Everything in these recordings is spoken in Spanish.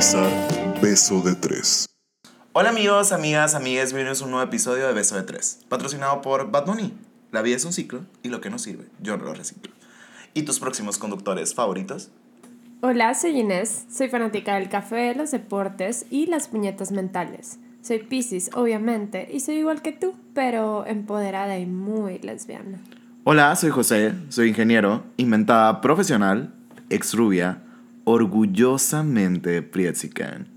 sintonizar Beso de Tres. Hola amigos, amigas, amigas, bienvenidos a un nuevo episodio de Beso de Tres, patrocinado por Bad Bunny. La vida es un ciclo y lo que no sirve, yo no lo reciclo. ¿Y tus próximos conductores favoritos? Hola, soy Inés, soy fanática del café, los deportes y las puñetas mentales. Soy Pisces, obviamente, y soy igual que tú, pero empoderada y muy lesbiana. Hola, soy José, soy ingeniero, inventada profesional, ex rubia, orgullosamente prietzican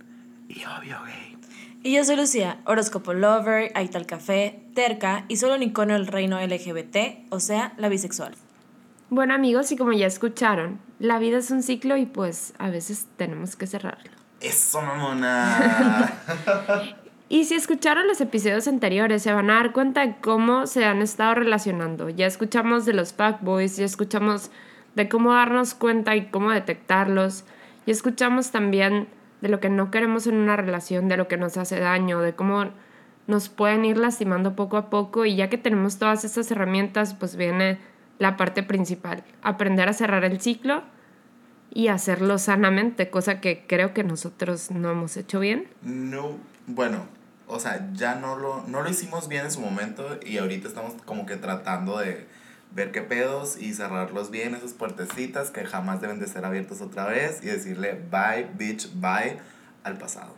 y obvio gay. Y yo soy Lucía, horóscopo lover, ahí tal café, terca y solo un icono del reino LGBT, o sea, la bisexual. Bueno amigos, y como ya escucharon, la vida es un ciclo y pues a veces tenemos que cerrarlo. ¡Eso, mamona! Y si escucharon los episodios anteriores, se van a dar cuenta de cómo se han estado relacionando. Ya escuchamos de los fuckboys, ya escuchamos de cómo darnos cuenta y cómo detectarlos. Ya escuchamos también de lo que no queremos en una relación, de lo que nos hace daño, de cómo nos pueden ir lastimando poco a poco. Y ya que tenemos todas estas herramientas, pues viene la parte principal, aprender a cerrar el ciclo y hacerlo sanamente, cosa que creo que nosotros no hemos hecho bien. No, bueno, o sea, ya no lo, no lo hicimos bien en su momento y ahorita estamos como que tratando de ver qué pedos y cerrarlos bien, esas puertecitas que jamás deben de ser abiertas otra vez y decirle bye, bitch, bye al pasado.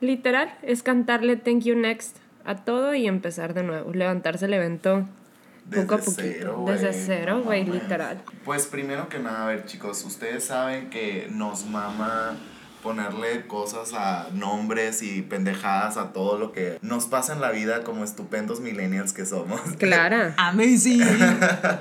Literal, es cantarle thank you next a todo y empezar de nuevo, levantarse el evento poco a poquito. cero, güey. Desde cero, güey, literal. Pues primero que nada, a ver chicos, ustedes saben que nos mama ponerle cosas a nombres y pendejadas a todo lo que nos pasa en la vida como estupendos millennials que somos. Clara. Amazing.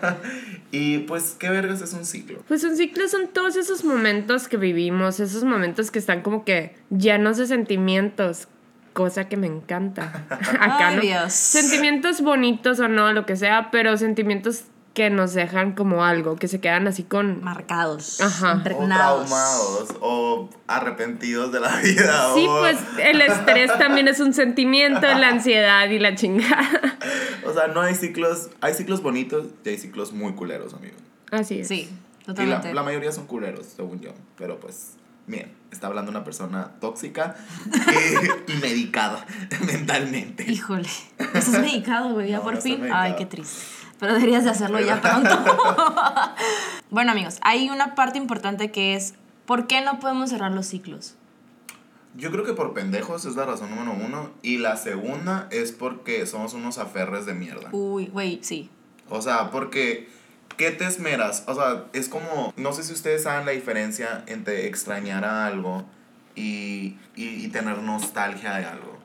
y pues, ¿qué vergas es un ciclo? Pues un ciclo son todos esos momentos que vivimos, esos momentos que están como que llenos de sentimientos, cosa que me encanta. Acá Ay, no. Dios. Sentimientos bonitos o no, lo que sea, pero sentimientos que nos dejan como algo, que se quedan así con... Marcados. Ajá. O Impregnados. traumados, o arrepentidos de la vida. Sí, o, pues el estrés también es un sentimiento, la ansiedad y la chingada. O sea, no hay ciclos, hay ciclos bonitos y hay ciclos muy culeros, amigos. Así es. Sí, Y la, totalmente. la mayoría son culeros, según yo. Pero pues, bien, está hablando una persona tóxica y, medicada mentalmente. Híjole. Estás medicado, güey, ya No, por no fin. Ay, qué triste. Pero deberías de hacerlo ya pronto. bueno, amigos, hay una parte importante que es ¿por qué no podemos cerrar los ciclos? Yo creo que por pendejos es la razón número uno. Y la segunda es porque somos unos aferres de mierda. Uy, güey, sí. O sea, porque, ¿qué te esmeras? O sea, es como, no sé si ustedes saben la diferencia entre extrañar a algo y, y, y tener nostalgia de algo.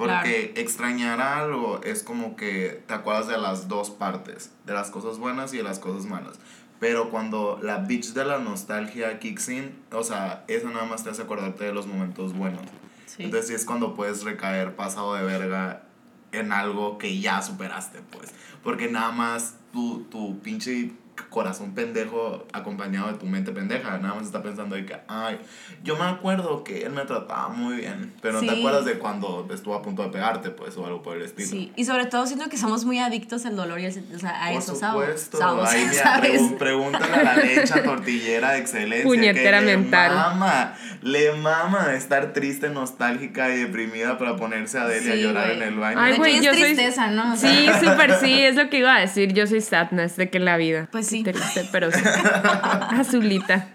Porque extrañar a algo es como que te acuerdas de las dos partes, de las cosas buenas y de las cosas malas. Pero cuando la bitch de la nostalgia kicks in, o sea, eso nada más te hace acordarte de los momentos buenos. Sí. Entonces sí es cuando puedes recaer pasado de verga en algo que ya superaste, pues. Porque nada más tu, tu pinche corazón pendejo acompañado de tu mente pendeja, nada más está pensando de que, ay, yo me acuerdo que él me trataba muy bien, pero no Sí. te acuerdas de cuando estuvo a punto de pegarte, pues, o algo por el estilo. Sí, y sobre todo siento que somos muy adictos al dolor y al, o sea, a Por eso, ¿sabes? supuesto. ¿Sabes? Ay, mira, ¿sabes? pregun- pregúntale a la lecha tortillera de excelencia. Puñetera que le mental. mama, le mama estar triste, nostálgica y deprimida para ponerse a Delia Sí, a llorar güey. en el baño. Ay, güey, yo es soy- tristeza, ¿no? O sea, Sí, súper sí, es lo que iba a decir. Yo soy sadness de que en la vida. Pues sí. triste, pero sí. Azulita.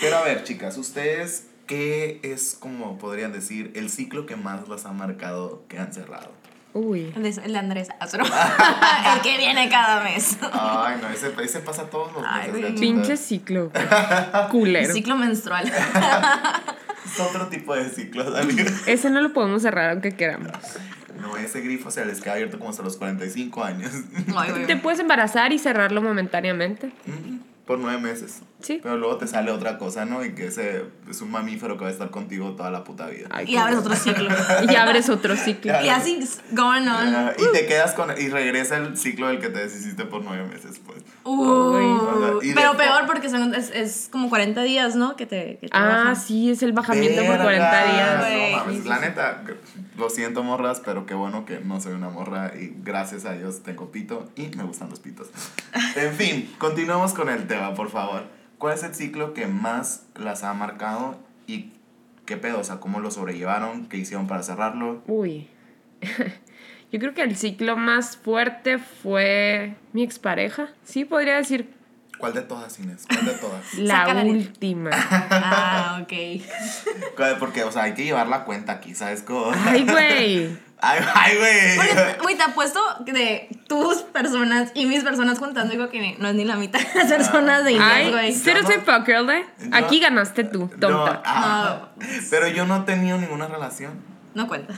Pero a ver, chicas, ¿ustedes qué es, como podrían decir, el ciclo que más las ha marcado que han cerrado? Uy. El de, Andrés Astro. el que viene cada mes. Ay, no, ese, ese pasa todos los Ay, meses. Pinche ciclo. Culero. Ciclo menstrual. Es otro tipo de ciclos, amiga. Ese no lo podemos cerrar aunque queramos. No, ese grifo se les queda abierto como hasta los 45 años. Ay. Te puedes embarazar y cerrarlo momentáneamente. Por nueve meses. Sí. Pero luego te sale otra cosa, ¿no? Y que ese es un mamífero que va a estar contigo toda la puta vida. Ay, Y abres otro ciclo. Y abres otro ciclo. Y así, going on. Y te quedas con. Y regresa el ciclo del que te deshiciste por nueve meses, pues. Uh, pero peor porque son, es, es como 40 días, ¿no? Que te, que te Ah, bajan. sí, es el bajamiento por Verga, 40 días. No mames, la neta, lo siento, morras, pero qué bueno que no soy una morra y gracias a Dios tengo pito y me gustan los pitos. En fin, continuamos con el tema, por favor. ¿Cuál es el ciclo que más las ha marcado y qué pedo, o sea, cómo lo sobrellevaron, qué hicieron para cerrarlo. Uy. Yo creo que el ciclo más fuerte fue mi expareja. Sí, podría decir ¿Cuál de todas, Inés? ¿Cuál de todas? la última. Ah, ok. Porque, o sea, hay que llevar la cuenta aquí, ¿sabes? Ay, güey. Ay, güey. Porque, güey, te apuesto de tus personas y mis personas juntando, digo que no es ni la mitad de las personas de Inés, Ay, güey. cero Yo soy no- fuck girl, ¿eh? yo- Aquí ganaste tú, No, tonta. ah, pero yo no he tenido ninguna relación. No cuenta.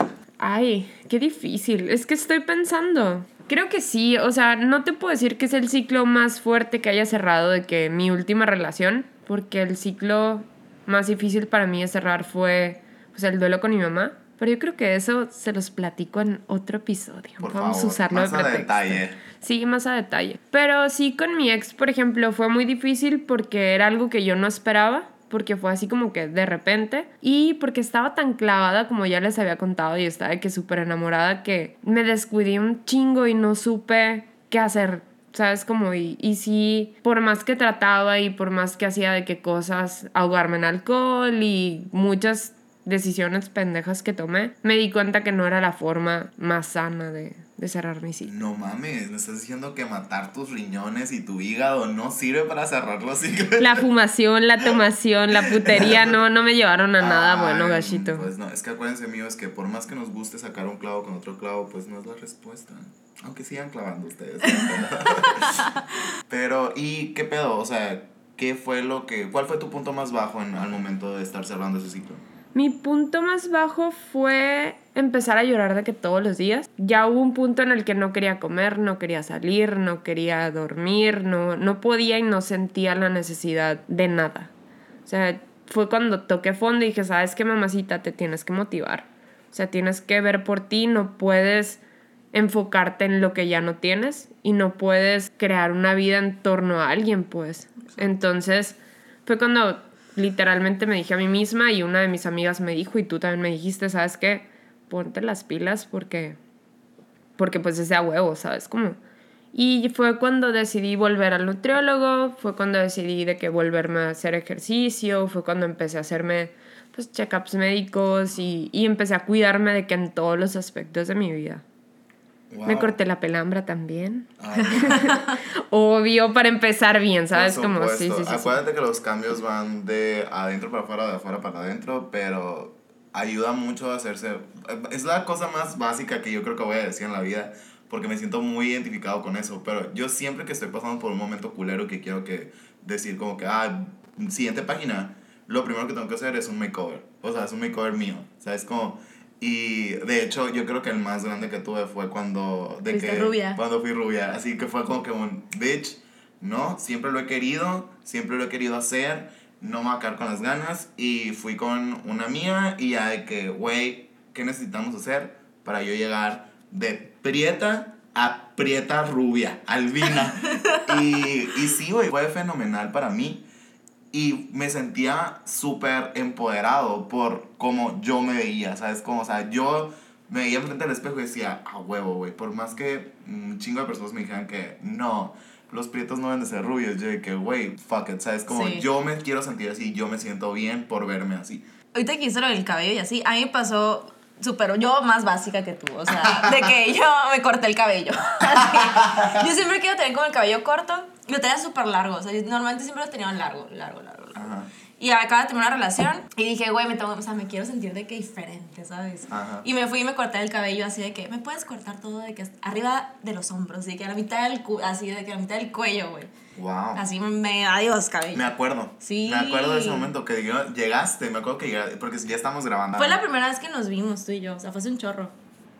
Ay, qué difícil. Es que estoy pensando. Creo que sí, o sea, no te puedo decir que es el ciclo más fuerte que haya cerrado de que mi última relación, porque el ciclo más difícil para mí de cerrar fue pues, el duelo con mi mamá. Pero yo creo que eso se los platico en otro episodio. Por Vamos favor, a usarlo más de a detalle. Sí, más a detalle. Pero sí, con mi ex, por ejemplo, fue muy difícil porque era algo que yo no esperaba, porque fue así como que de repente, y porque estaba tan clavada, como ya les había contado, y estaba de que súper enamorada, que me descuidé un chingo y no supe qué hacer. ¿Sabes? Como, y, y sí, por más que trataba y por más que hacía de qué cosas, ahogarme en alcohol y muchas decisiones pendejas que tomé, me di cuenta que no era la forma más sana de, de cerrar mi ciclo. No mames, me estás diciendo que matar tus riñones y tu hígado no sirve para cerrar los ciclos. La fumación, la tomación, la putería, no, no me llevaron a nada bueno, gachito. Pues no, es que acuérdense, amigos, que por más que nos guste sacar un clavo con otro clavo, pues no es la respuesta. Aunque sigan clavando ustedes. Pero, ¿y qué pedo? O sea, ¿qué fue lo que. ¿Cuál fue tu punto más bajo en, al momento de estar cerrando ese ciclo? Mi punto más bajo fue empezar a llorar de que todos los días. Ya hubo un punto en el que no quería comer, no quería salir, no quería dormir, no, no podía y no sentía la necesidad de nada. O sea, fue cuando toqué fondo y dije, sabes qué, mamacita, te tienes que motivar. O sea, tienes que ver por ti, no puedes enfocarte en lo que ya no tienes y no puedes crear una vida en torno a alguien, pues. Entonces, fue cuando literalmente me dije a mí misma y una de mis amigas me dijo y tú también me dijiste, ¿sabes qué? Ponte las pilas porque porque pues ese a huevo, ¿sabes? Como y fue cuando decidí volver al nutriólogo, fue cuando decidí de que volverme a hacer ejercicio, fue cuando empecé a hacerme pues check-ups médicos y, y empecé a cuidarme de que en todos los aspectos de mi vida. Me Wow. corté la pelambra también. Ah, Obvio, para empezar bien, por ¿sabes? Como, sí, sí, sí. Acuérdate que los cambios van de adentro para afuera, de afuera para adentro, pero ayuda mucho a hacerse. Es la cosa más básica que yo creo que voy a decir en la vida, porque me siento muy identificado con eso. Pero yo siempre que estoy pasando por un momento culero que quiero que decir, como que, ah, siguiente página, lo primero que tengo que hacer es un makeover. O sea, es un makeover mío. ¿Sabes? Como. Y de hecho, yo creo que el más grande que tuve fue cuando. De que, rubia. Cuando fui rubia. Así que fue como que un bitch. No, siempre lo he querido, siempre lo he querido hacer, no me voy a quedar con las ganas. Y fui con una mía y ya de que, güey, ¿qué necesitamos hacer para yo llegar de prieta a prieta rubia, albina? y, y sí, güey, fue fenomenal para mí. Y me sentía súper empoderado por cómo yo me veía, ¿sabes? Como, o sea, yo me veía frente al espejo y decía, a huevo, güey. Por más que un chingo de personas me dijeran que no, los prietos no deben de ser rubios, yo de que, güey, fuck it, ¿sabes? Como Sí. yo me quiero sentir así, yo me siento bien por verme así. Ahorita que hice lo del cabello y así, a mí me pasó súper, yo más básica que tú, o sea, de que yo me corté el cabello. Así. Yo siempre quiero tener como el cabello corto lo tenía súper largo, o sea, yo normalmente siempre lo tenía largo, largo, largo, largo. Ajá. Y acaba de tener una relación y dije, güey, me, tengo- o sea, me quiero sentir de que diferente, ¿sabes? Ajá. Y me fui y me corté el cabello así de que, ¿me puedes cortar todo de que arriba de los hombros? Así que a la mitad del, cu así de que a la mitad del cuello, güey. Wow. Así me, adiós, cabello. Me acuerdo. Sí. Me acuerdo de ese momento que yo- llegaste, me acuerdo que llegaste, porque ya estamos grabando. Fue la primera vez que nos vimos tú y yo, o sea, fue hace un chorro.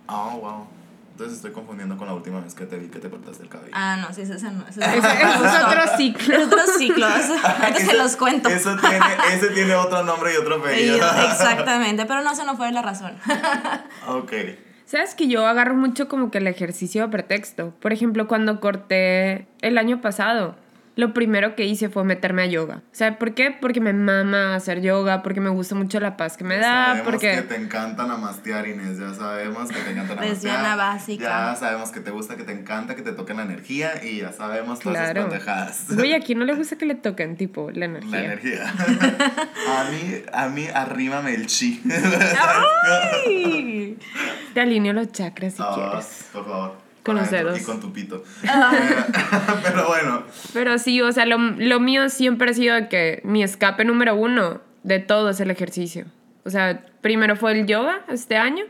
Oh, wow. Entonces estoy confundiendo con la última vez que te vi que te cortaste el cabello. Ah, no, sí, ese, ese no. Ese, Ese- ese es otro ciclo. Es otro ciclo. Ahorita se los cuento. Eso tiene, ese tiene otro nombre y otro apellido. Exactamente, pero no, esa no fue la razón. ok. Sabes que yo agarro mucho como que el ejercicio a pretexto. Por ejemplo, cuando corté el año pasado, lo primero que hice fue meterme a yoga. O sea, ¿por qué? Porque me mama hacer yoga, porque me gusta mucho la paz que me da, sabemos porque... que te encanta namastear, Inés. Ya sabemos que te encanta namastear. Lesbiana básica. Ya sabemos que te gusta, que te encanta, que te toquen la energía y ya sabemos todas esas Claro. pendejadas. Güey, a quién no le gusta que le toquen, tipo, la energía. La energía. a mí, a mí, arrímame el chi. ¡Ay! Te alineo los chakras si Ah, quieres. Por favor. Con los dedos. Y con tu pito. Ah. Pero bueno. Pero sí, o sea, lo, lo mío siempre ha sido que mi escape número uno de todo es el ejercicio. O sea, primero fue el yoga este año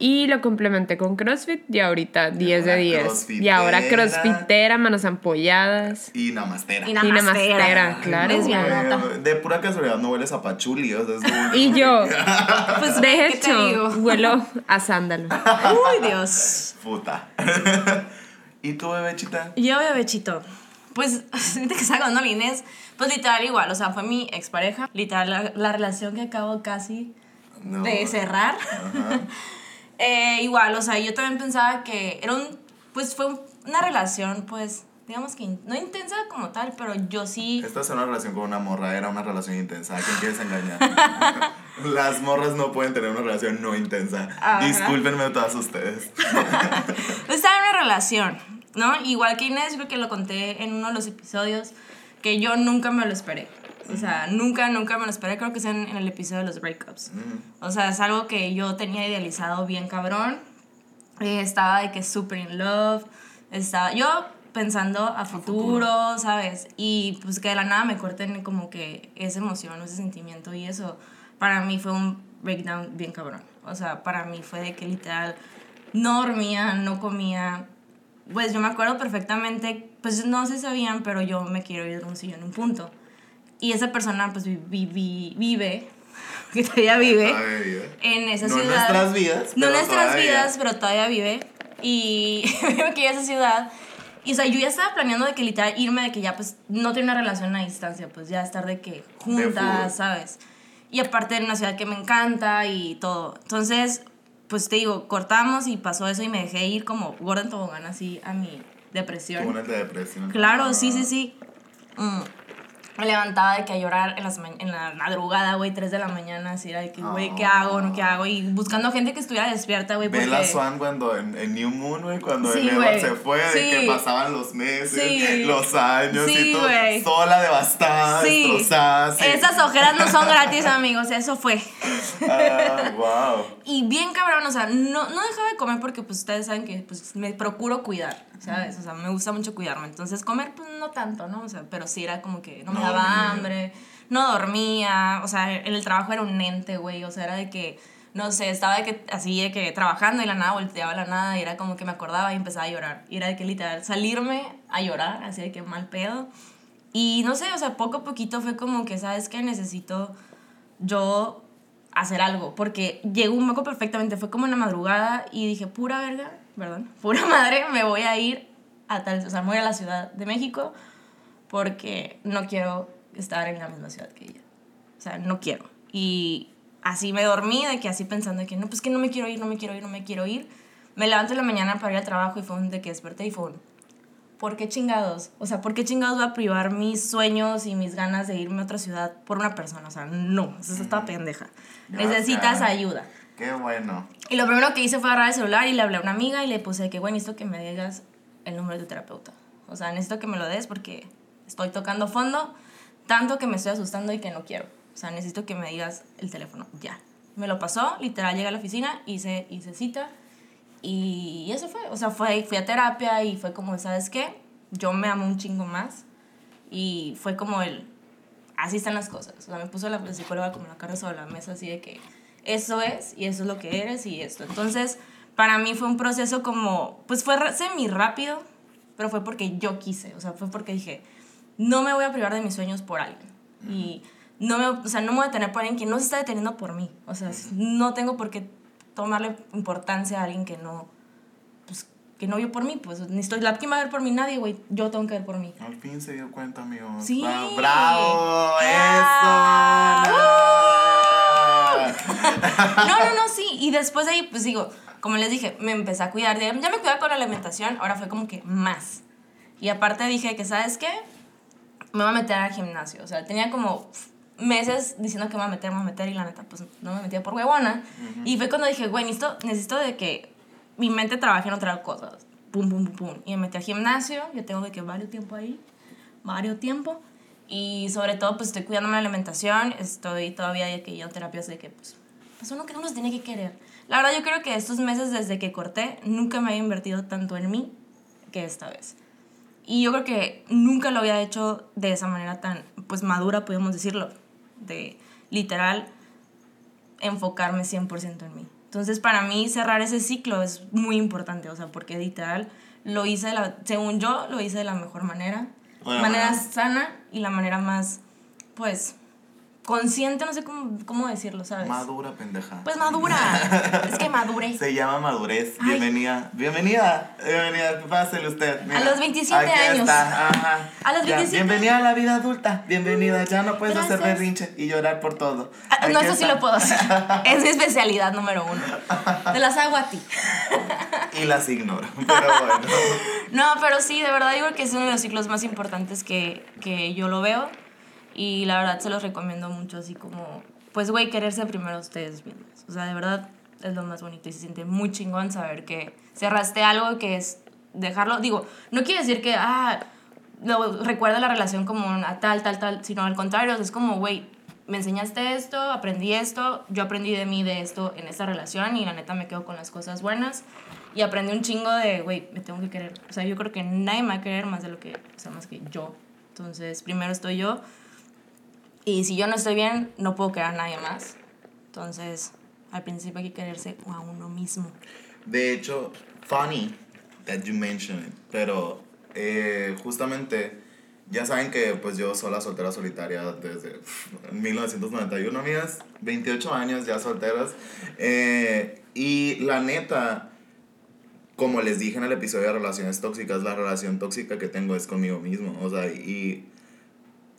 y lo complementé con CrossFit y ahorita 10 de ahora 10. Y ahora crossfitera. manos ampolladas. Y namastera. Y Y namastera. namastera, claro. Güey, De pura casualidad no hueles a pachuli. O sea, es Y yo, Pues, de ¿qué te hecho, digo? huelo a sándalo. Uy, Dios. Puta. ¿Y tú, bebechita? Yo, bebechito. Pues, ahorita que estaba con Inés, pues literal igual, o sea, fue mi expareja. Literal, la, la relación que acabo casi No. de cerrar. Ajá. Eh, igual, o sea, yo también pensaba que era un, pues fue un- una relación, pues, digamos que in- no intensa como tal, pero yo sí, Esta es una relación con una morra, era una relación intensa. ¿A quién quieres engañar? Las morras no pueden tener una relación no intensa. Ajá. Discúlpenme todas ustedes. estaba en una relación, ¿no? Igual que Inés, creo que lo conté en uno de los episodios, que yo nunca me lo esperé. O sea, nunca, nunca me lo esperé, creo que es en, en el episodio de los breakups. O sea, es algo que yo tenía idealizado bien cabrón. Eh, estaba de que súper in love. Estaba yo pensando a futuro, ¿sabes? Y pues que de la nada me corten como que esa emoción, ese sentimiento y eso. Para mí fue un breakdown bien cabrón. O sea, para mí fue de que literal no dormía, no comía. Pues yo me acuerdo perfectamente, pues no se sabían, pero yo me quiero ir de un sillón en un punto. Y esa persona pues vi- vi- vi- vive, que todavía vive Todavía vive. en esa No ciudad. nuestras vidas, No nuestras todavía. vidas, pero todavía vive. Y me quería esa ciudad. Y o sea, yo ya estaba planeando de que literal irme, de que ya pues no tener una relación a distancia, pues ya estar de que juntas, ¿sabes? Y aparte en una ciudad que me encanta y todo. Entonces, pues te digo, cortamos y pasó eso y me dejé ir como gorda en tobogán así a mi depresión. Una de depresión. Claro, sí, Ah. sí, sí. Mm. Me levantaba de que a llorar en, las en la madrugada, güey, 3 de la mañana, así era de que, güey, ¿qué hago? ¿No qué hago? Y buscando gente que estuviera despierta, güey, porque... Bella Swan cuando en, en New Moon, güey, cuando Sí, el se fue, de Sí. que pasaban los meses, Sí. los años y todo. güey. Sola, devastada, destrozada. esas ojeras no son gratis, amigos, eso fue. Ah, wow. Y bien cabrón, o sea, no, no dejaba de comer porque pues ustedes saben que pues me procuro cuidar, ¿sabes? O sea, me gusta mucho cuidarme. Entonces comer pues no tanto, ¿no? O sea, pero sí era como que no me No daba dormía. hambre, no dormía, o sea, en el trabajo era un ente, güey, o sea, era de que, no sé, estaba de que, así de que trabajando y la nada volteaba la nada y era como que me acordaba y empezaba a llorar. Y era de que literal salirme a llorar, así de que mal pedo. Y no sé, o sea, poco a poquito fue como que, ¿sabes qué? Necesito yo hacer algo, porque llegó un poco perfectamente, fue como en la madrugada y dije, pura verga, perdón, pura madre, me voy a ir a tal, o sea, me voy a la Ciudad de México porque no quiero estar en la misma ciudad que ella. O sea, no quiero. Y así me dormí, de que así pensando de que no, pues que no me quiero ir, no me quiero ir, no me quiero ir. Me levanto en la mañana para ir al trabajo y fue un de que desperté y fue un, ¿por qué chingados? O sea, ¿por qué chingados voy a privar mis sueños y mis ganas de irme a otra ciudad por una persona? O sea, no, eso está pendeja. Necesitas ayuda. Qué bueno. Y lo primero que hice fue agarrar el celular y le hablé a una amiga y le puse que, güey, necesito que me digas el número de tu terapeuta. O sea, necesito que me lo des porque estoy tocando fondo, tanto que me estoy asustando y que no quiero. O sea, necesito que me digas el teléfono, ya. Me lo pasó, literal, llegué a la oficina, hice, hice cita y eso fue. O sea, fue, fui a terapia y fue como, ¿sabes qué? Yo me amo un chingo más y fue como el, así están las cosas. O sea, me puso la psicóloga como la cara sobre la mesa, así de que eso es y eso es lo que eres y esto. Entonces, para mí fue un proceso como, pues fue semi rápido, pero fue porque yo quise. O sea, fue porque dije, no me voy a privar de mis sueños por alguien. Y no me, o sea, no me voy a tener por alguien que no se está deteniendo por mí. O sea, no tengo por qué tomarle importancia a alguien que no, pues, que no vio por mí. Pues ni estoy, la ¿quién va a ver por mí? Nadie, güey. Yo tengo que ver por mí. Al fin se dio cuenta, amigos. Sí. ¡Bravo! ¡Bravo! Ah. No, no, no, sí. Y después de ahí, pues digo, como les dije, me empecé a cuidar. Ya ya me cuidaba con la alimentación, ahora fue como que más. Y aparte dije que, ¿sabes qué? me voy a meter al gimnasio. O sea, tenía como meses diciendo que me voy a meter, me voy a meter y la neta, pues no me metía por huevona. Y fue cuando dije, güey, necesito, necesito de que mi mente trabaje en otras cosas. Pum, pum, pum, pum. Y me metí al gimnasio, yo tengo de que varios tiempo ahí, varios tiempo. Y sobre todo, pues estoy cuidándome la alimentación, estoy todavía de que yo terapias de que, pues, pues uno que no nos tiene que querer. La verdad, yo creo que estos meses desde que corté, nunca me había invertido tanto en mí que esta vez. Y yo creo que nunca lo había hecho de esa manera tan, pues, madura, podemos decirlo. De literal enfocarme 100% en mí. Entonces, para mí, cerrar ese ciclo es muy importante, o sea, porque literal lo hice, de la, según yo, lo hice de la mejor manera. Bueno, manera bueno. sana y la manera más, pues, consciente, no sé cómo, cómo decirlo, ¿sabes? Madura, pendeja. Pues madura. es que madure. Se llama madurez. Ay. Bienvenida. Bienvenida. Bienvenida. Pásele usted. Mira, A los 27 aquí años. Está. Ajá. A los Ya, 27. Bienvenida a la vida adulta. Bienvenida. Ya no puedes hacer Gracias. berrinche y llorar por todo. Ah, no, eso sí lo puedo hacer. Es mi especialidad número uno. Te las hago a ti. Y las ignoro. Pero bueno. No, pero sí, de verdad digo que es uno de los ciclos más importantes que, que yo lo veo. Y la verdad se los recomiendo mucho, así como, pues, güey, quererse primero ustedes mismos. O sea, de verdad es lo más bonito y se siente muy chingón saber que cerraste algo que es dejarlo. Digo, no quiere decir que, ah, lo, recuerda la relación como una tal, tal, tal, sino al contrario, es como, güey, me enseñaste esto, aprendí esto, yo aprendí de mí de esto en esta relación y la neta me quedo con las cosas buenas y aprendí un chingo de, güey, me tengo que querer. O sea, yo creo que nadie me va a querer más de lo que, o sea, más que yo. Entonces, primero estoy yo y si yo no estoy bien, no puedo querer a nadie más. Entonces, al principio hay que quererse a uno mismo. De hecho, funny that you mention it, pero eh, justamente ya saben que pues yo soy la soltera solitaria desde pff, 1991, amigas, 28 años ya solteras. Eh, y la neta, como les dije en el episodio de relaciones tóxicas, la relación tóxica que tengo es conmigo mismo, o sea, y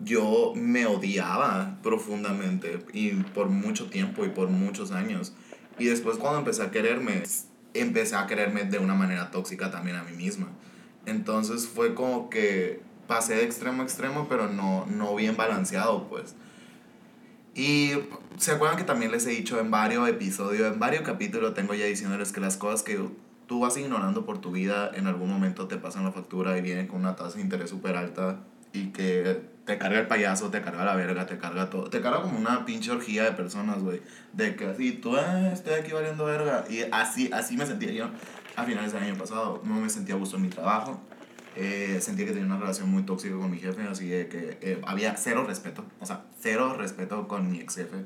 yo me odiaba profundamente y por mucho tiempo y por muchos años. Y después cuando empecé a quererme, empecé a quererme de una manera tóxica también a mí misma. Entonces fue como que pasé de extremo a extremo, pero no, no bien balanceado, pues. Y se acuerdan que también les he dicho en varios episodios, en varios capítulos, tengo ya diciéndoles que las cosas que tú vas ignorando por tu vida en algún momento te pasan la factura y vienen con una tasa de interés súper alta y que te carga el payaso, te carga la verga, te carga todo. Te carga como una pinche orgía de personas, güey. De que así, tú, ah, estoy aquí valiendo verga. Y así, así me sentía yo a finales del año pasado. No me sentía a gusto en mi trabajo. Eh, sentía que tenía una relación muy tóxica con mi jefe, así de que eh, había cero respeto, o sea, cero respeto con mi ex jefe.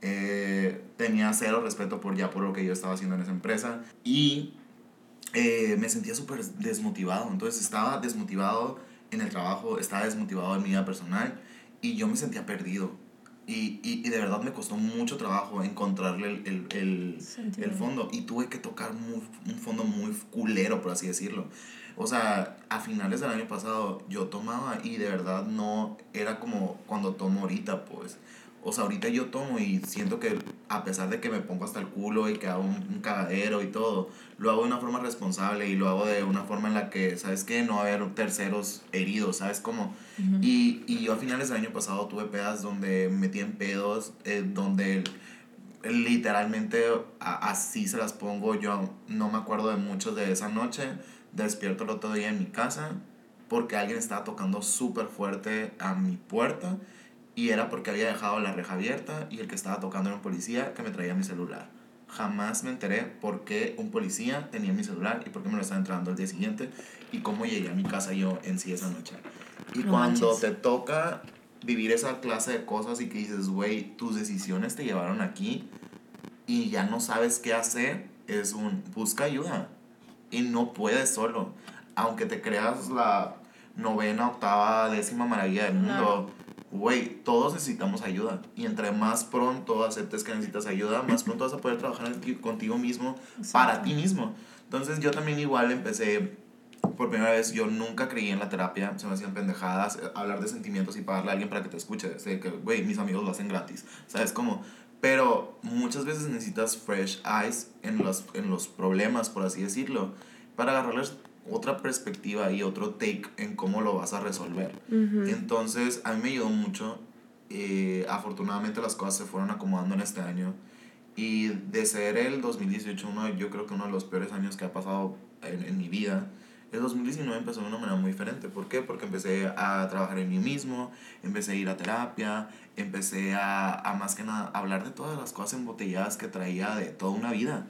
Eh, tenía cero respeto por ya por lo que yo estaba haciendo en esa empresa y eh, me sentía súper desmotivado. Entonces estaba desmotivado en el trabajo, estaba desmotivado en mi vida personal y yo me sentía perdido. Y, y, y de verdad me costó mucho trabajo encontrarle el, el, el, el fondo. Y tuve que tocar muy- un fondo muy culero, por así decirlo. O sea, a finales del año pasado yo tomaba y de verdad no era como cuando tomo ahorita, pues. O sea, ahorita yo tomo y siento que a pesar de que me pongo hasta el culo y que hago un, un cagadero y todo, lo hago de una forma responsable y lo hago de una forma en la que, ¿sabes qué? No va a haber terceros heridos, ¿sabes cómo? y, y yo a finales del año pasado tuve pedas donde me metí en pedos, eh, donde literalmente a- así se las pongo. Yo no me acuerdo de mucho de esa noche. Despierto el otro día en mi casa porque alguien estaba tocando súper fuerte a mi puerta y era porque había dejado la reja abierta y el que estaba tocando era un policía que me traía mi celular. Jamás me enteré por qué un policía tenía mi celular y por qué me lo estaba entrando el día siguiente y cómo llegué a mi casa yo en sí esa noche. Y No cuando manches. te toca vivir esa clase de cosas y que dices, güey, tus decisiones te llevaron aquí y ya no sabes qué hacer, es un busca ayuda y no puedes solo. Aunque te creas la novena, octava, décima maravilla del mundo, güey, todos necesitamos ayuda. Y entre más pronto aceptes que necesitas ayuda, más pronto vas a poder trabajar contigo mismo para ti mismo. Entonces yo también igual empecé por primera vez yo nunca creí en la terapia, se me hacían pendejadas, eh, hablar de sentimientos y pagarle a alguien para que te escuche, sé que, güey, mis amigos lo hacen gratis, ¿sabes cómo? Pero muchas veces necesitas fresh eyes en los, en los problemas, por así decirlo, para agarrarles otra perspectiva y otro take en cómo lo vas a resolver. Entonces, a mí me ayudó mucho. eh, afortunadamente las cosas se fueron acomodando en este año. Y de ser el 2018 uno, yo creo que uno de los peores años que ha pasado en, en mi vida, el 2019 empezó de una manera muy diferente. ¿Por qué? Porque empecé a trabajar en mí mismo, empecé a ir a terapia, empecé a, a más que nada hablar de todas las cosas embotelladas que traía de toda una vida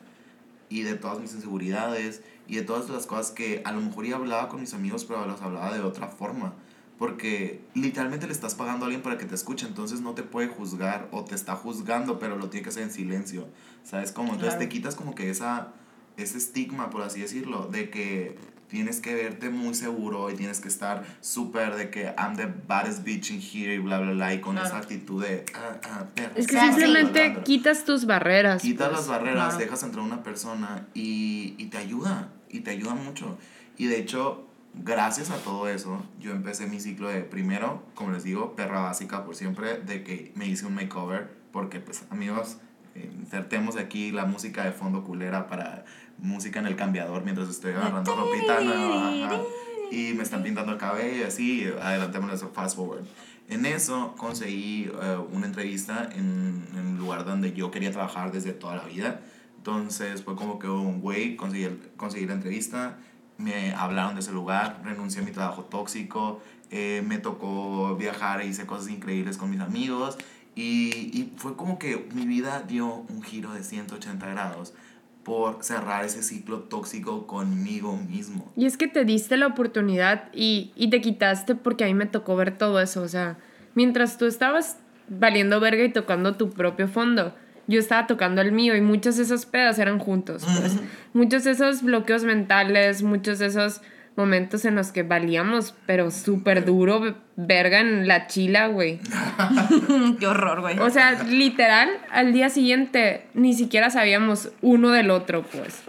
y de todas mis inseguridades y de todas las cosas que a lo mejor ya hablaba con mis amigos, pero las hablaba de otra forma. Porque literalmente le estás pagando a alguien para que te escuche, entonces no te puede juzgar o te está juzgando, pero lo tiene que hacer en silencio. ¿Sabes cómo? Entonces Claro. te quitas como que esa, ese estigma, por así decirlo, de que tienes que verte muy seguro y tienes que estar súper de que I'm the baddest bitch in here y bla, bla, bla, y con Claro. esa actitud de... Ah, ah, perra, Es que sí. simplemente Bla, quitas tus barreras. Quitas pues. las barreras, claro. dejas entrar a una persona y, y te ayuda, y te ayuda mucho. Y de hecho, gracias a todo eso, yo empecé mi ciclo de, primero, como les digo, perra básica por siempre, de que me hice un makeover, porque pues amigos, eh, insertemos aquí la música de fondo culera para música en el cambiador mientras estoy agarrando ropita nueva. Y me están pintando el cabello así, adelantémonos eso, fast forward. En eso conseguí eh, una entrevista en, en un lugar donde yo quería trabajar desde toda la vida. Entonces fue como que un güey, conseguí, el- conseguí la entrevista, me hablaron de ese lugar, renuncié a mi trabajo tóxico, eh, me tocó viajar e hice cosas increíbles con mis amigos y, y fue como que mi vida dio un giro de 180 grados por cerrar ese ciclo tóxico conmigo mismo. Y es que te diste la oportunidad y, y te quitaste porque a mí me tocó ver todo eso. O sea, mientras tú estabas valiendo verga y tocando tu propio fondo, yo estaba tocando el mío y muchas de esas pedas eran juntos. Pues. muchos de esos bloqueos mentales, muchos de esos momentos en los que valíamos, pero súper duro, verga en la chila, güey. Qué horror, güey. O sea, literal, al día siguiente ni siquiera sabíamos uno del otro, pues.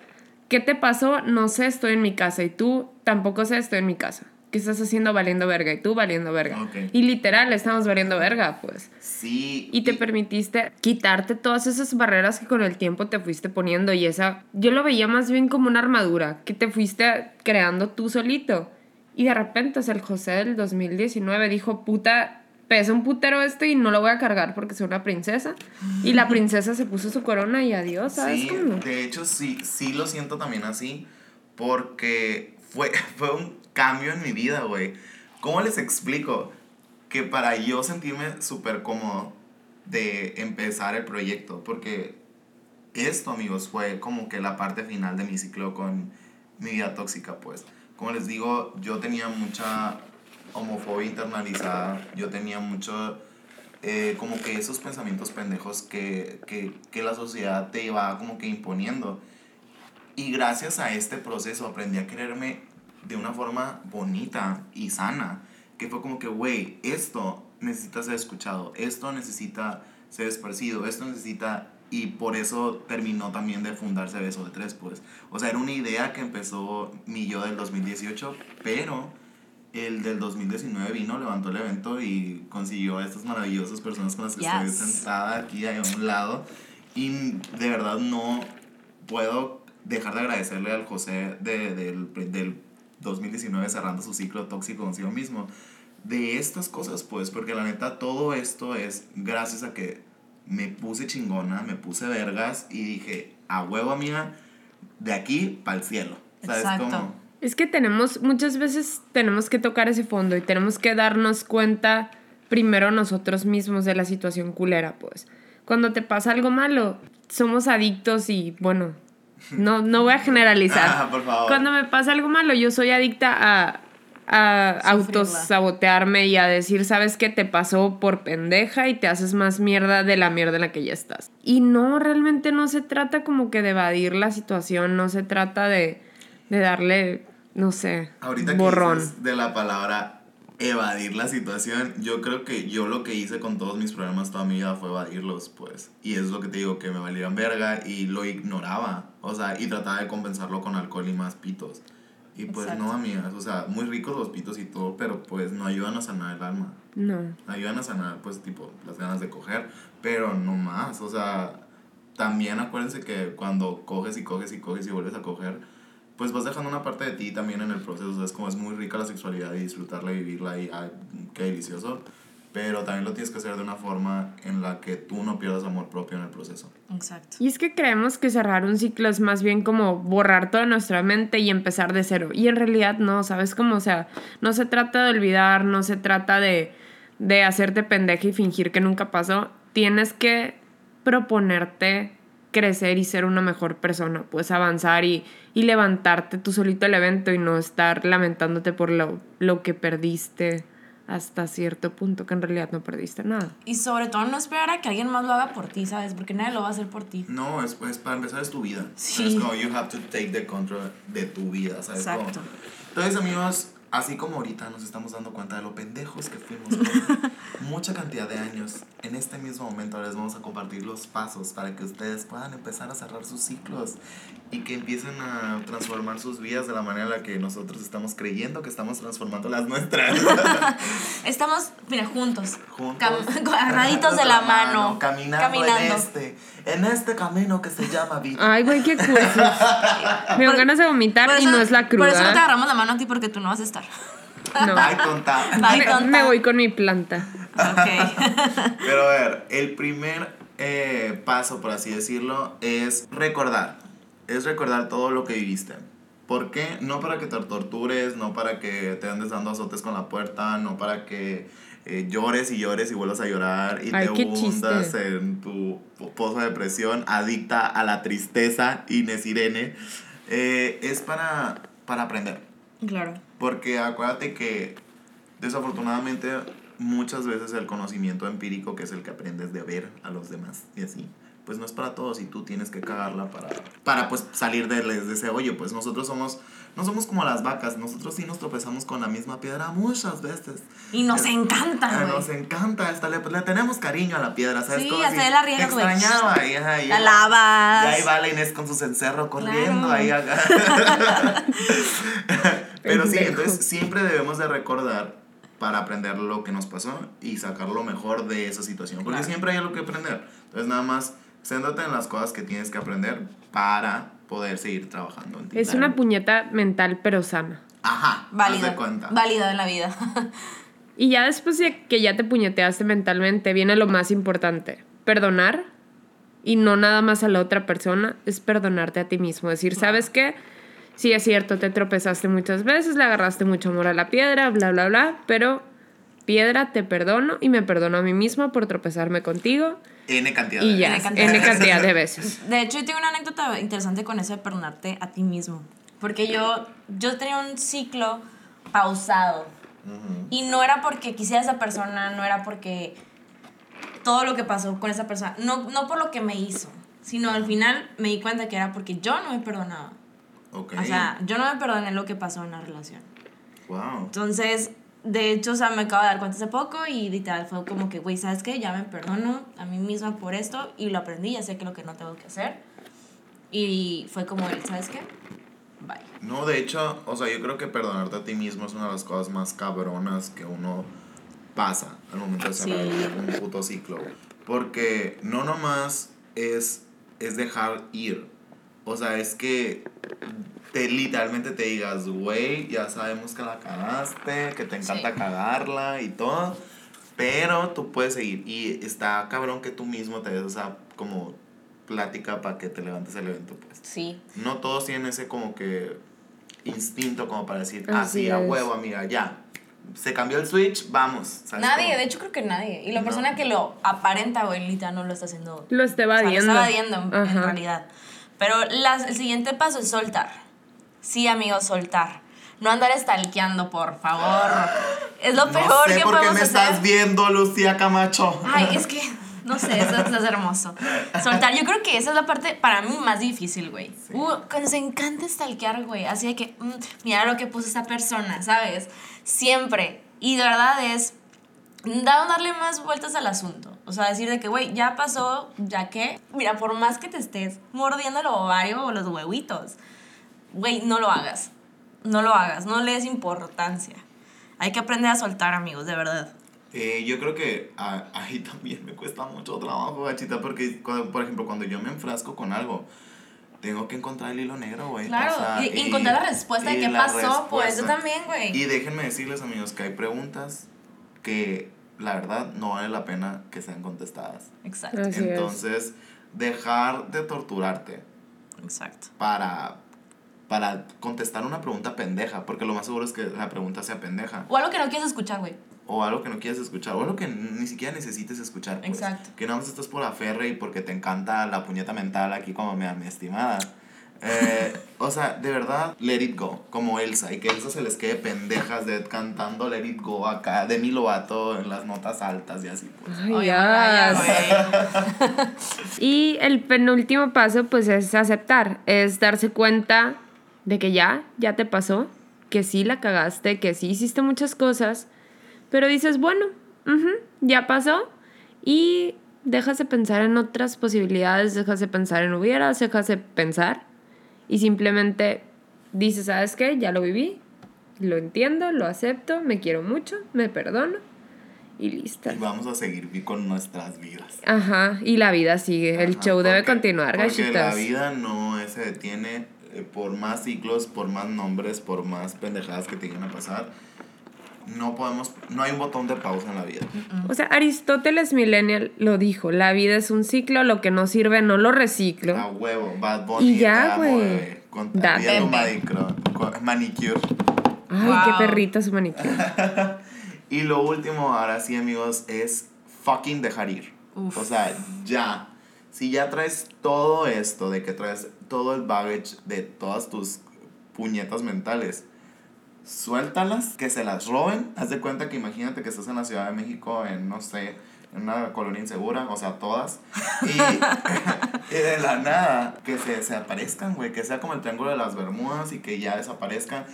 ¿Qué te pasó? No sé, estoy en mi casa. Y tú tampoco sé, estoy en mi casa. ¿Qué estás haciendo valiendo verga? Y tú valiendo verga. Ok. Y literal, estamos valiendo verga, pues. Sí. Y te permitiste quitarte todas esas barreras que con el tiempo te fuiste poniendo. Y esa, yo lo veía más bien como una armadura que te fuiste creando tú solito. Y de repente, o sea, el José del 2019 dijo, puta, pesa un putero esto y no lo voy a cargar porque soy una princesa. Y la princesa se puso su corona y adiós, ¿sabes Sí, cómo? de hecho sí, sí lo siento también así, porque fue, fue un cambio en mi vida, güey. ¿Cómo les explico? Que para yo sentirme súper cómodo de empezar el proyecto, porque esto, amigos, fue como que la parte final de mi ciclo con mi vida tóxica, pues. Como les digo, yo tenía mucha homofobia internalizada, yo tenía mucho eh, como que esos pensamientos pendejos que, que, que la sociedad te iba como que imponiendo. Y gracias a este proceso aprendí a quererme de una forma bonita y sana. Que fue como que, güey, esto necesita ser escuchado, esto necesita ser esparcido, esto necesita... Y por eso terminó también de fundarse Beso de Tres, pues. O sea, era una idea que empezó mi yo del 2018, pero el del 2019 vino, levantó el evento y consiguió a estas maravillosas personas con las que estoy sentada aquí a un lado. Y de verdad no puedo dejar de agradecerle al José de, del, del 2019 cerrando su ciclo tóxico consigo mismo. De estas cosas, pues, porque la neta todo esto es gracias a que me puse chingona, me puse vergas y dije, a huevo, amiga, de aquí para el cielo. ¿Sabes Exacto. cómo? Es que tenemos, muchas veces tenemos que tocar ese fondo y tenemos que darnos cuenta primero nosotros mismos de la situación culera, pues. Cuando te pasa algo malo, somos adictos y, bueno, no, no voy a generalizar. Ah, por favor. Cuando me pasa algo malo, yo soy adicta a, a autosabotearme y a decir, ¿sabes qué? Te pasó por pendeja y te haces más mierda de la mierda en la que ya estás. Y no, realmente no se trata como que de evadir la situación, no se trata de, de darle, no sé, Ahorita que borrón. dices de la palabra evadir la situación, yo creo que yo lo que hice con todos mis problemas toda mi vida fue evadirlos, pues. Y es lo que te digo, que me valieran verga y lo ignoraba. O sea, y trataba de compensarlo con alcohol y más pitos. Y pues Exacto. no, amigas, o sea, muy ricos los pitos y todo, pero pues no ayudan a sanar el alma. No. Ayudan a sanar, pues, tipo, las ganas de coger, pero no más. O sea, también acuérdense que cuando coges y coges y coges y vuelves a coger, pues vas dejando una parte de ti también en el proceso. O sea, es como es muy rica la sexualidad y disfrutarla y vivirla y ay, qué delicioso. Pero también lo tienes que hacer de una forma en la que tú no pierdas amor propio en el proceso. Exacto. Y es que creemos que cerrar un ciclo es más bien como borrar toda nuestra mente y empezar de cero. Y en realidad no, ¿sabes cómo? O sea, no se trata de olvidar, no se trata de, de hacerte pendeja y fingir que nunca pasó. Tienes que proponerte crecer y ser una mejor persona, pues avanzar y, y levantarte tú solito el evento y no estar lamentándote por lo, lo que perdiste hasta cierto punto, que en realidad no perdiste nada. Y sobre todo no esperar a que alguien más lo haga por ti, ¿sabes? Porque nadie lo va a hacer por ti. No, es, pues para empezar es tu vida. Sí. Es como you have to take the control de tu vida, ¿sabes? Como- Exacto. Entonces, amigos, así como ahorita nos estamos dando cuenta de lo pendejos que fuimos por mucha cantidad de años, en este mismo momento les vamos a compartir los pasos para que ustedes puedan empezar a cerrar sus ciclos y que empiecen a transformar sus vidas de la manera en la que nosotros estamos creyendo que estamos transformando las nuestras. Estamos, mira, juntos. Juntos, agarraditos de la mano. caminando, en este, en este camino que se llama vida. Ay, güey, qué cursos. Me dan ganas de vomitar Por y eso- no es la cruda. Por eso no te agarramos la mano a ti porque tú no vas a estar. No. Ay, tonta. Ay, me, tonta. me voy con mi planta. Ok. Pero a ver, el primer eh, paso, por así decirlo, es recordar. Es recordar todo lo que viviste. ¿Por qué? No para que te tortures, no para que te andes dando azotes con la puerta, no para que eh, llores y llores y vuelvas a llorar y Ay, te hundas chiste. en tu po- pozo de depresión, adicta a la tristeza, Inés Irene. Eh, es para, para aprender. Claro. Porque acuérdate que desafortunadamente muchas veces el conocimiento empírico, que es el que aprendes de ver a los demás y así, pues no es para todos y tú tienes que cagarla para, para pues salir de, de ese hoyo. Pues nosotros somos, no somos como las vacas, nosotros sí nos tropezamos con la misma piedra muchas veces. Y nos Eh, encanta, eh. Nos encanta, hasta le, le tenemos cariño a la piedra, ¿sabes? Sí, hasta si la güey. extrañaba y, ajá, y La ahí- lavas. Y ahí va la Inés con su cencerro corriendo Claro. ahí acá. Pero sí, entonces siempre debemos de recordar para aprender lo que nos pasó y sacar lo mejor de esa situación. Porque Claro. siempre hay algo que aprender. Entonces nada más, céntrate en las cosas que tienes que aprender para poder seguir trabajando en ti. Es una puñeta mental pero sana. Ajá, de cuenta. Válido en la vida. Y ya después de que ya te puñeteaste mentalmente, viene lo más importante. Perdonar. Y no nada más a la otra persona, es perdonarte a ti mismo. Decir, ¿sabes qué? Sí, es cierto, te tropezaste muchas veces, le agarraste mucho amor a la piedra, bla, bla, bla, pero piedra, te perdono y me perdono a mí misma por tropezarme contigo N cantidad y de ya, N cantidad. N cantidad de veces. De hecho, yo tengo una anécdota interesante con eso de perdonarte a ti mismo. Porque yo, yo tenía un ciclo pausado. Y no era porque quisiera a esa persona, no era porque todo lo que pasó con esa persona, no, no por lo que me hizo, sino al final me di cuenta que era porque yo no me perdonaba. Ok. O sea, yo no me perdoné lo que pasó en la relación. wow. Entonces, de hecho, o sea, me acabo de dar cuenta hace poco y literal fue como que, güey, ¿sabes qué? Ya me perdono a mí misma por esto y lo aprendí, ya sé que es lo que no tengo que hacer. Y fue como, ¿sabes qué? Bye. No, de hecho, o sea, yo creo que perdonarte a ti mismo es una de las cosas más cabronas que uno pasa al momento de cerrar Sí. un puto ciclo. Porque no nomás es, es dejar ir. O sea, es que te literalmente te digas, güey, ya sabemos que la cagaste, que te encanta Sí. cagarla y todo. Pero tú puedes seguir. Y está cabrón que tú mismo te des esa como plática para que te levantes el evento, pues Sí. no todos tienen ese como que instinto como para decir, Así así a huevo, amiga, ya. Se cambió el switch, vamos. ¿sabes Nadie, cómo? de hecho creo que nadie. Y la No. persona que lo aparenta, güey, no lo está haciendo. Lo está O sea, lo evadiendo. está evadiendo en- realidad. Pero las- el siguiente paso es soltar. Sí, amigos, soltar. No andar stalkeando, por favor. Es lo No peor sé que podemos me hacer. estás viendo, Lucía Camacho. Ay, es que, no sé, eso es hermoso. Soltar, yo creo que esa es la parte para mí más difícil, güey. Uh, que nos encanta stalkear, güey. Así de que, mm, mira lo que puso esa persona, ¿sabes? Siempre. Y de verdad es da- darle más vueltas al asunto. O sea, decir de que, güey, ya pasó, ya que, mira, por más que te estés mordiendo el ovario o los huevitos, güey, no lo hagas. No lo hagas, no le des importancia. Hay que aprender a soltar, amigos, de verdad. Eh, yo creo que ahí también me cuesta mucho trabajo, gachita, porque, cuando- por ejemplo, cuando yo me enfrasco con algo, tengo que encontrar el hilo negro, güey. Claro, O sea, y- y encontrar la respuesta de qué pasó, pues, yo también, güey. Y déjenme decirles, amigos, que hay preguntas que la verdad no vale la pena que sean contestadas. Exacto, Así es. Entonces, dejar de torturarte exacto. para, para contestar una pregunta pendeja, porque lo más seguro es que la pregunta sea pendeja, O algo que no quieres escuchar, güey. o algo que no quieres escuchar, o algo que ni siquiera necesites escuchar. pues. Exacto. Que nada más estás por aferre y porque te encanta la puñeta mental aquí como mi, mi estimada. Eh, o sea, de verdad, let it go, como Elsa, y que Elsa se les quede pendejas de cantando let it go acá, de mi Lovato en las notas altas y así, pues. Vaya, güey. Y el penúltimo paso, pues, es aceptar, es darse cuenta de que ya, ya te pasó, que sí la cagaste, que sí hiciste muchas cosas, pero dices, bueno, ujú, ya pasó y dejas de pensar en otras posibilidades, dejas de pensar en hubieras, dejas de pensar y simplemente dices, ¿sabes qué? Ya lo viví, lo entiendo, lo acepto, me quiero mucho, me perdono y listo. Y vamos a seguir con nuestras vidas. Ajá, y la vida sigue, el show debe continuar, Porque la gachitas. vida no se detiene eh, por más ciclos, por más nombres, por más pendejadas que te a pasar. No podemos, no hay un botón de pausa en la vida. O sea, Aristóteles Millennial lo dijo, la vida es un ciclo, lo que no sirve no lo reciclo. A huevo, Bad Bunny. Y ya, güey. bebé. Con manicure. Ay, Wow. qué perrita su manicure. Y lo último, ahora sí, amigos, es fucking dejar ir. Uf. O sea, ya. Si ya traes todo esto, de que traes todo el baggage de todas tus puñetas mentales, suéltalas, que se las roben. Haz de cuenta que imagínate que estás en la Ciudad de México, en, no sé, en una colonia insegura, o sea, todas. Y, y de la nada, que se desaparezcan, güey, que sea como el Triángulo de las Bermudas y que ya desaparezcan.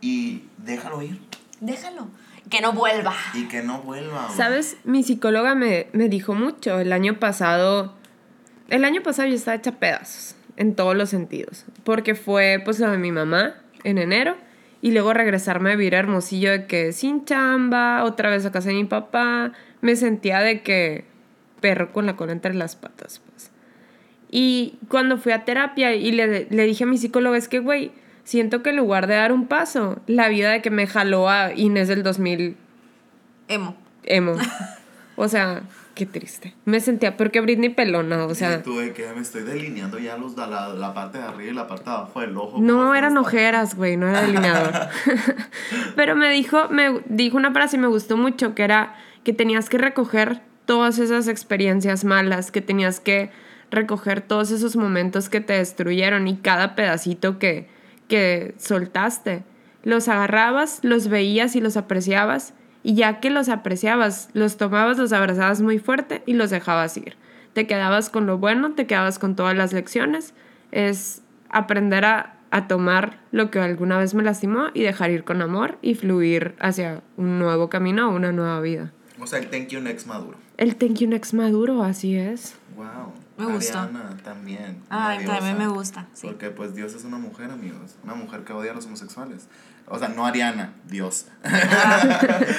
Y déjalo ir. Déjalo. Que no vuelva. Y que no vuelva. güey. ¿Sabes? Mi psicóloga me, me dijo mucho. El año pasado. El año pasado yo estaba hecha pedazos. En todos los sentidos. Porque fue pues lo de mi mamá en enero. Y luego regresarme a vivir a Hermosillo de que sin chamba, otra vez a casa de mi papá. Me sentía de que perro con la cola entre las patas, pues. Y cuando fui a terapia y le, le dije a mi psicóloga, es que, güey, siento que en lugar de dar un paso, la vida de que me jaló a Inés del 2000 Emo. emo. O sea, qué triste. Me sentía peor que Britney pelona, o sea, tú de que me estoy delineando ya los, la, la, parte de arriba y la parte de abajo del ojo. no eran ojeras, güey, no era delineador. Pero me dijo, me dijo una frase y me gustó mucho, que era que tenías que recoger todas esas experiencias malas, que tenías que recoger todos esos momentos que te destruyeron y cada pedacito que, que soltaste. Los agarrabas, los veías y los apreciabas y ya que los apreciabas, los tomabas, los abrazabas muy fuerte y los dejabas ir. Te quedabas con lo bueno, te quedabas con todas las lecciones. Es aprender a, a tomar lo que alguna vez me lastimó y dejar ir con amor y fluir hacia un nuevo camino o una nueva vida. O sea, el thank you next maduro. El thank you next maduro, así es. Wow. Me gustó. Ariana también. Ay, también me gusta, sí. Porque pues Dios es una mujer, amigos. Una mujer que odia a los homosexuales. O sea, no Ariana, Dios.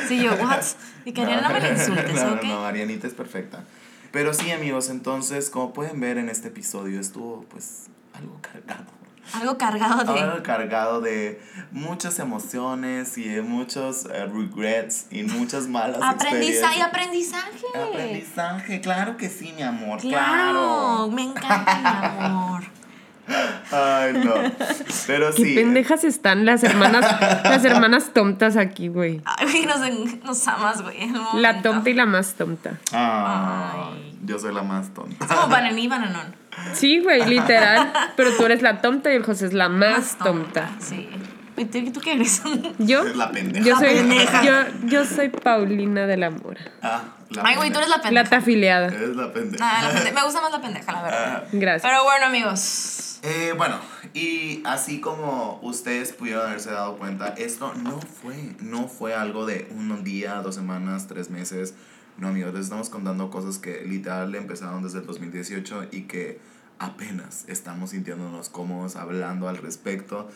Sí, yo, what? Y que Ariana no me insultes, no, ¿ok? no, Arianita es perfecta. Pero sí, amigos, entonces, como pueden ver en este episodio, estuvo pues algo cargado. Algo cargado de. Algo cargado de muchas emociones y de muchos eh, regrets y muchas malas Aprendizaje experiencias. aprendizaje. Aprendizaje, claro que sí, mi amor, Claro, claro. me encanta mi amor. Ay, no. Pero Qué sí. pendejas están las hermanas, las hermanas tontas aquí, güey. Ay, güey, nos, nos amas, güey. La tonta y la más tonta. Ay, yo soy la más tonta. Es como bananí y bananón. Sí, güey, literal. Pero tú eres la tonta y el José es la más tonta. Sí. ¿Y tú, qué eres? Yo, Es la pendeja. yo La soy, pendeja. yo, yo soy Paulina de la Mora. Ah, la Ay, güey, tú eres la La pendeja. tafiliada. Eres la pendeja. Ah, la Me gusta más la pendeja, la verdad. Gracias. Pero bueno, amigos. Eh, bueno, y así como ustedes pudieron haberse dado cuenta, esto no fue, no fue algo de un día, dos semanas, tres meses. No, amigos, les estamos contando cosas que literal empezaron desde el 2018 y que apenas estamos sintiéndonos cómodos hablando al respecto.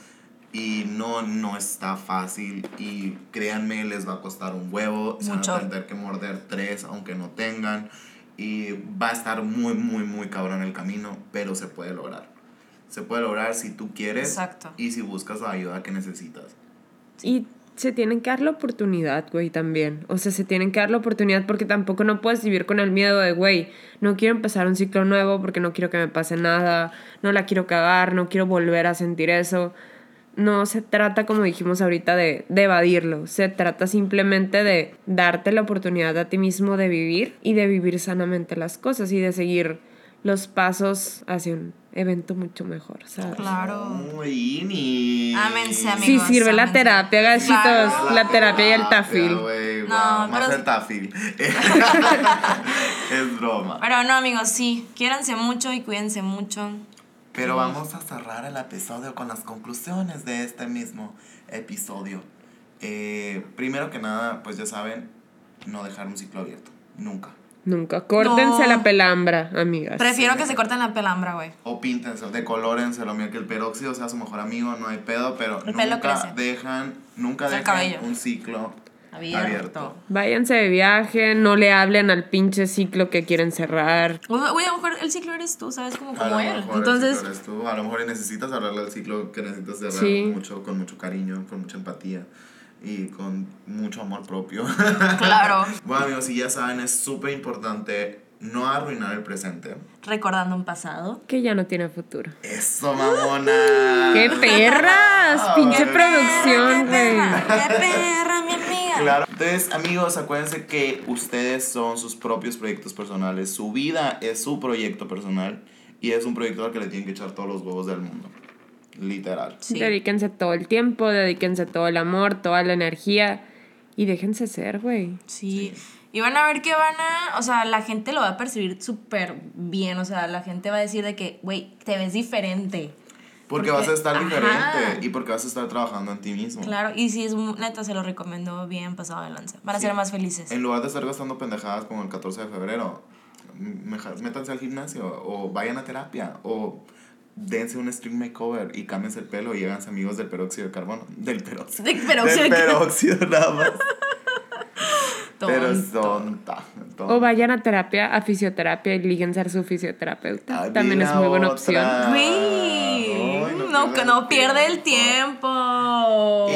Y no, no está fácil y créanme, les va a costar un huevo. Se van a tener que morder tres aunque no tengan. Y va a estar muy, muy, muy cabrón el camino, pero se puede lograr. Se puede lograr si tú quieres Exacto. y si buscas la ayuda que necesitas. Y se tienen que dar la oportunidad, güey, también. O sea, se tienen que dar la oportunidad porque tampoco no puedes vivir con el miedo de, güey, no quiero empezar un ciclo nuevo porque no quiero que me pase nada, no la quiero cagar, no quiero volver a sentir eso. No se trata, como dijimos ahorita, de, de evadirlo. Se trata simplemente de darte la oportunidad a ti mismo de vivir y de vivir sanamente las cosas y de seguir los pasos hacia un evento mucho mejor, ¿sabes? Claro. Uy, ni. Ámense, amigos. Sí sirve la terapia, gachitos. Claro. La terapia y el tafil. No, guau, más pero- el tafil. es broma. Pero no, amigos, sí. Quiéranse mucho y cuídense mucho. Pero vamos a cerrar el episodio con las conclusiones de este mismo episodio. Eh, primero que nada, pues ya saben, no dejar un ciclo abierto. Nunca. Nunca. Córtense No. la pelambra, amigas. Prefiero que se corten la pelambra, güey. O píntense, o decolórenselo. Mira que el peróxido sea su mejor amigo, no hay pedo, pero El pelo nunca crece. dejan, nunca El dejan cabello. un ciclo Abierto. abierto. Váyanse de viaje, no le hablen al pinche ciclo que quieren cerrar. Güey, a lo mejor el ciclo eres tú, ¿sabes? Como, A como él. mejor el Entonces, ciclo eres tú. A lo mejor necesitas hablarle al ciclo que necesitas cerrar Sí. mucho, con mucho cariño, con mucha empatía y con mucho amor propio. claro. bueno, amigos, y ya saben, es súper importante no arruinar el presente. Recordando un pasado. Que ya no tiene futuro. ¡Eso, mamona! ¡Qué perras! Pinche qué producción, ¡Qué güey. perra! ¡Qué perra, mi amiga! Claro. Entonces, amigos, acuérdense que ustedes son sus propios proyectos personales. Su vida es su proyecto personal y es un proyecto al que le tienen que echar todos los huevos del mundo. Literal. Sí. Dedíquense todo el tiempo, dedíquense todo el amor, toda la energía y déjense ser, güey. Sí. Y van a ver que van a, o sea, la gente lo va a percibir súper bien, o sea, la gente va a decir de que, güey, te ves diferente. Porque, Porque- vas a estar ajá. diferente y porque vas a estar trabajando en ti mismo. Claro, y si es neta, se lo recomiendo bien pasado de lanza. Van a ser más felices. En lugar de estar gastando pendejadas como el 14 de febrero, métanse al gimnasio o vayan a terapia o dense un string makeover y cámbiense el pelo y háganse amigos del peróxido de carbono. Del peróxido. Del peróxido Del de carbono. peróxido nada más. Pero es Tonto. tonta. tonta. O vayan a terapia, a fisioterapia y líguense a su fisioterapeuta. Ah, También es muy buena otra. opción. Ay, no, el no pierde el tiempo.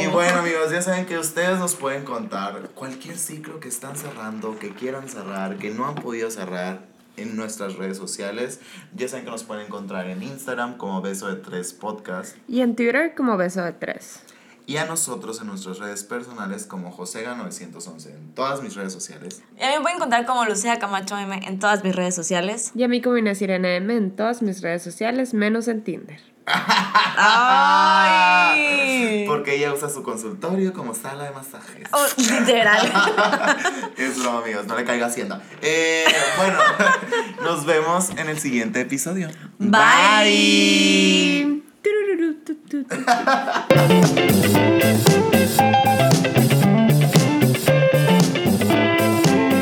Y bueno amigos, ya saben que ustedes nos pueden contar cualquier ciclo que están cerrando, que quieran cerrar, que no han podido cerrar en nuestras redes sociales. Ya saben que nos pueden encontrar en Instagram como Beso de Tres Podcast Y en Twitter como beso de tres. y a nosotros en nuestras redes personales como Josega911 en todas mis redes sociales. Y a mí me pueden encontrar como Lucía Camacho M en todas mis redes sociales. Y a mí como Inés Irene M en todas mis redes sociales, menos en Tinder. ¡Ay! Porque ella usa su consultorio como sala de masajes. Oh, literal. Es broma, amigos, no le caiga hacienda. Eh, bueno, nos vemos en el siguiente episodio. Bye.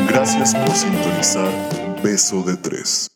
Gracias por sintonizar Beso de Tres.